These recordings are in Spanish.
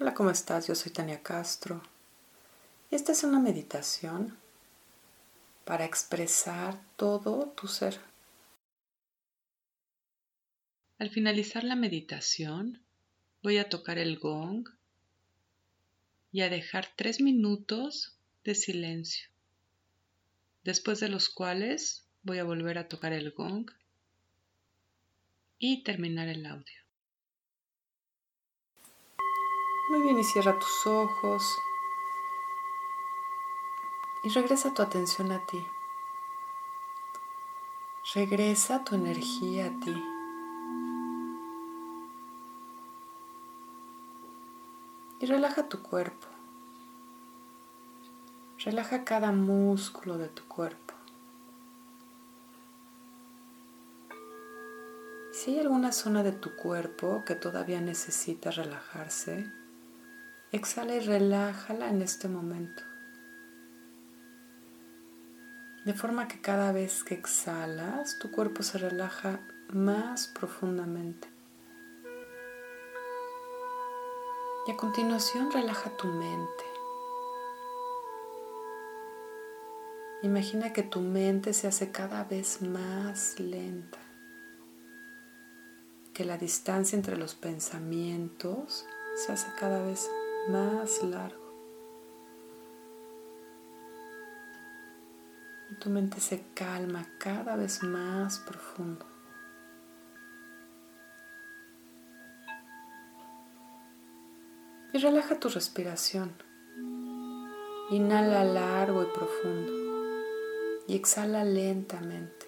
Hola, ¿cómo estás? Yo soy Tania Castro. Y esta es una meditación para expresar todo tu ser. Al finalizar la meditación, voy a tocar el gong y a dejar tres minutos de silencio, después de los cuales voy a volver a tocar el gong y terminar el audio. Muy bien, y cierra tus ojos. Y regresa tu atención a ti. Regresa tu energía a ti. Y relaja tu cuerpo. Relaja cada músculo de tu cuerpo. Si hay alguna zona de tu cuerpo que todavía necesita relajarse, Exhala y relájala en este momento. De forma que cada vez que exhalas, tu cuerpo se relaja más profundamente. Y a continuación relaja tu mente. Imagina que tu mente se hace cada vez más lenta, que la distancia entre los pensamientos se hace cada vez más largo. Y tu mente se calma cada vez más profundo. Y relaja tu respiración. Inhala largo y profundo. Y exhala lentamente.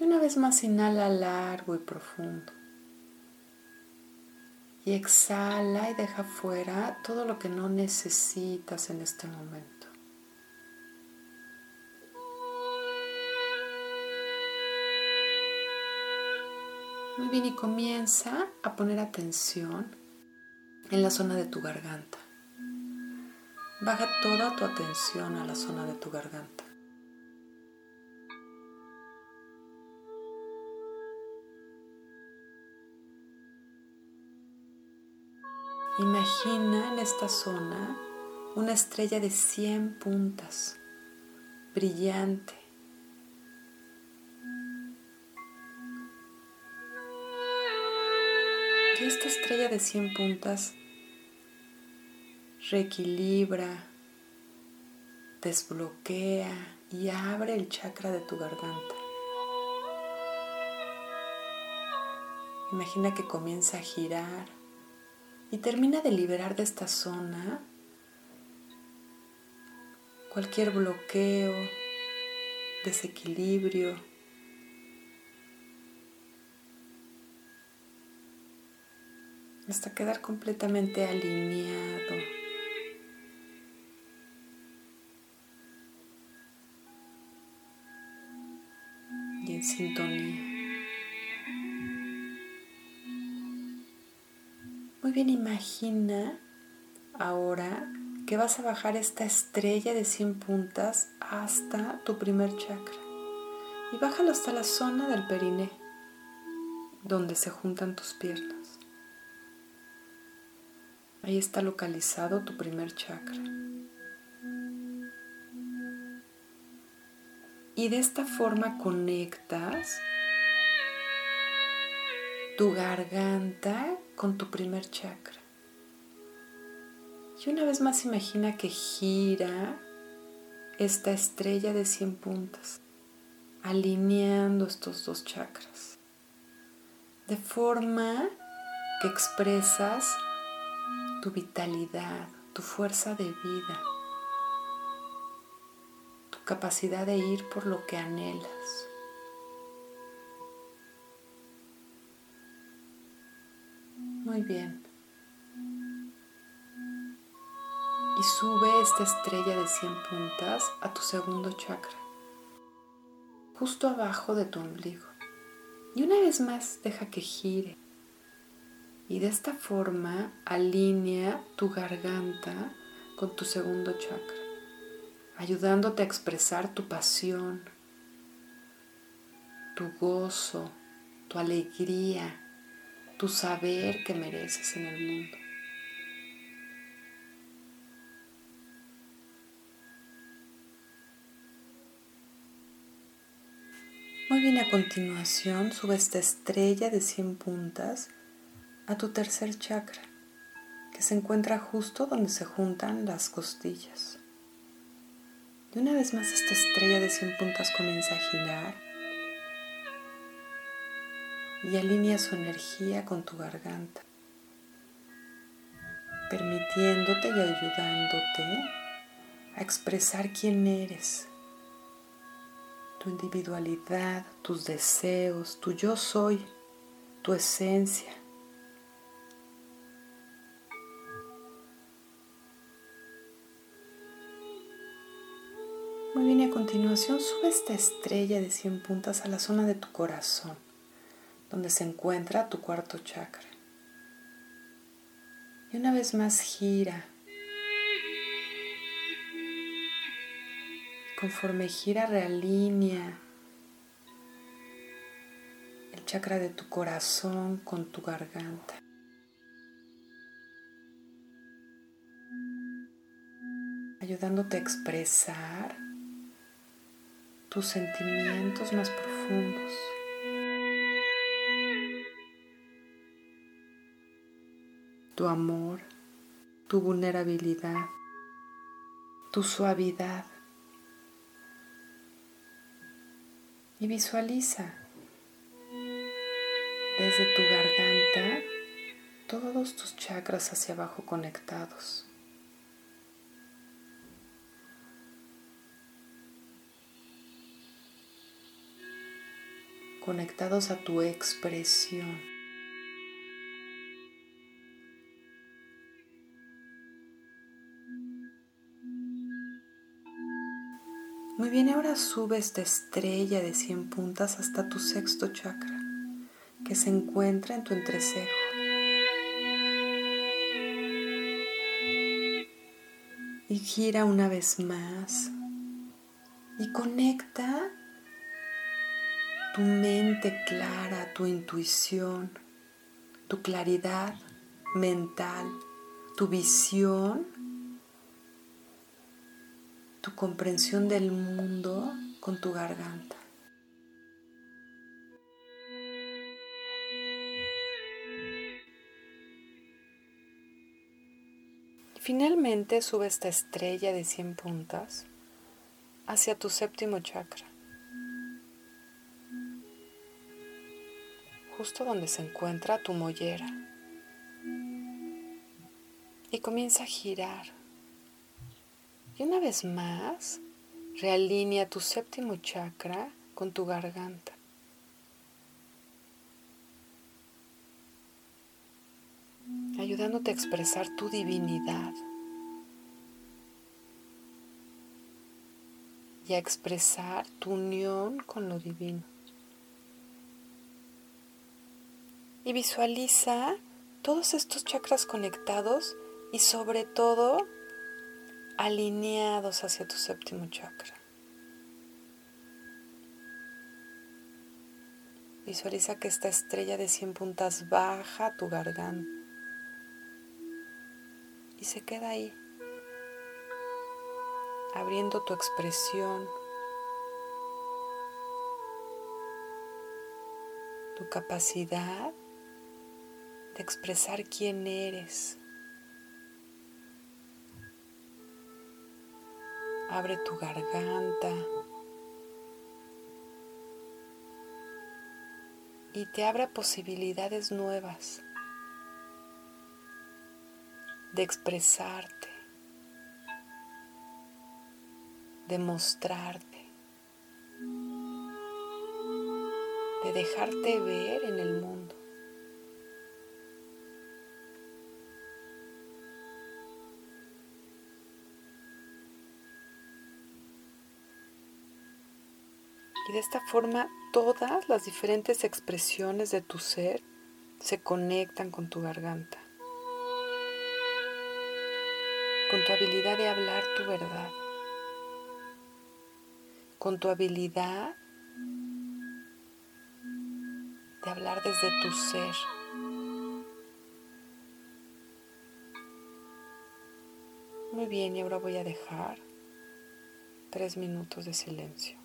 Y una vez más inhala largo y profundo y exhala y deja fuera todo lo que no necesitas en este momento. Muy bien, y comienza a poner atención en la zona de tu garganta. Baja toda tu atención a la zona de tu garganta. Imagina en esta zona una estrella de 100 puntas, brillante. Y esta estrella de 100 puntas reequilibra, desbloquea y abre el chakra de tu garganta. Imagina que comienza a girar y termina de liberar de esta zona cualquier bloqueo, desequilibrio. hasta quedar completamente alineado. Y en sintonía. Bien, imagina ahora que vas a bajar esta estrella de 100 puntas hasta tu primer chakra. Y bájalo hasta la zona del periné, donde se juntan tus piernas. Ahí está localizado tu primer chakra. Y de esta forma conectas tu garganta con tu primer chakra. Y una vez más imagina que gira esta estrella de 100 puntas, alineando estos dos chakras, de forma que expresas tu vitalidad, tu fuerza de vida, tu capacidad de ir por lo que anhelas. Muy bien. Y sube esta estrella de 100 puntas a tu segundo chakra, justo abajo de tu ombligo. Y una vez más deja que gire. Y de esta forma alinea tu garganta con tu segundo chakra, ayudándote a expresar tu pasión, tu gozo, tu alegría, tu saber que mereces en el mundo. Muy bien, a continuación sube esta estrella de 100 puntas a tu tercer chakra, que se encuentra justo donde se juntan las costillas. Y una vez más esta estrella de 100 puntas comienza a girar y alinea su energía con tu garganta, permitiéndote y ayudándote a expresar quién eres tu individualidad, tus deseos, tu yo soy, tu esencia. Muy bien, y a continuación sube esta estrella de 100 puntas a la zona de tu corazón, donde se encuentra tu cuarto chakra. Y una vez más gira Conforme gira, realinea el chakra de tu corazón con tu garganta. ayudándote a expresar tus sentimientos más profundos. Tu amor, tu vulnerabilidad, tu suavidad. y visualiza desde tu garganta todos tus chakras hacia abajo conectados. conectados a tu expresión. Muy bien, ahora sube esta estrella de 100 puntas hasta tu sexto chakra, que se encuentra en tu entrecejo. Y gira una vez más y conecta tu mente clara, tu intuición, tu claridad mental, tu visión tu comprensión del mundo con tu garganta. Finalmente sube esta estrella de 100 puntas hacia tu séptimo chakra, justo donde se encuentra tu mollera, y comienza a girar y una vez más, realinea tu séptimo chakra con tu garganta. ayudándote a expresar tu divinidad y a expresar tu unión con lo divino. Y visualiza todos estos chakras conectados y sobre todo alineados hacia tu séptimo chakra. Visualiza que esta estrella de 100 puntas baja tu garganta y se queda ahí, abriendo tu expresión, tu capacidad de expresar quién eres. Abre tu garganta. Y te abre posibilidades nuevas de expresarte, de mostrarte, de dejarte ver en el mundo. Y de esta forma todas las diferentes expresiones de tu ser se conectan con tu garganta, con tu habilidad de hablar tu verdad, con tu habilidad de hablar desde tu ser. Muy bien, y ahora voy a dejar tres minutos de silencio.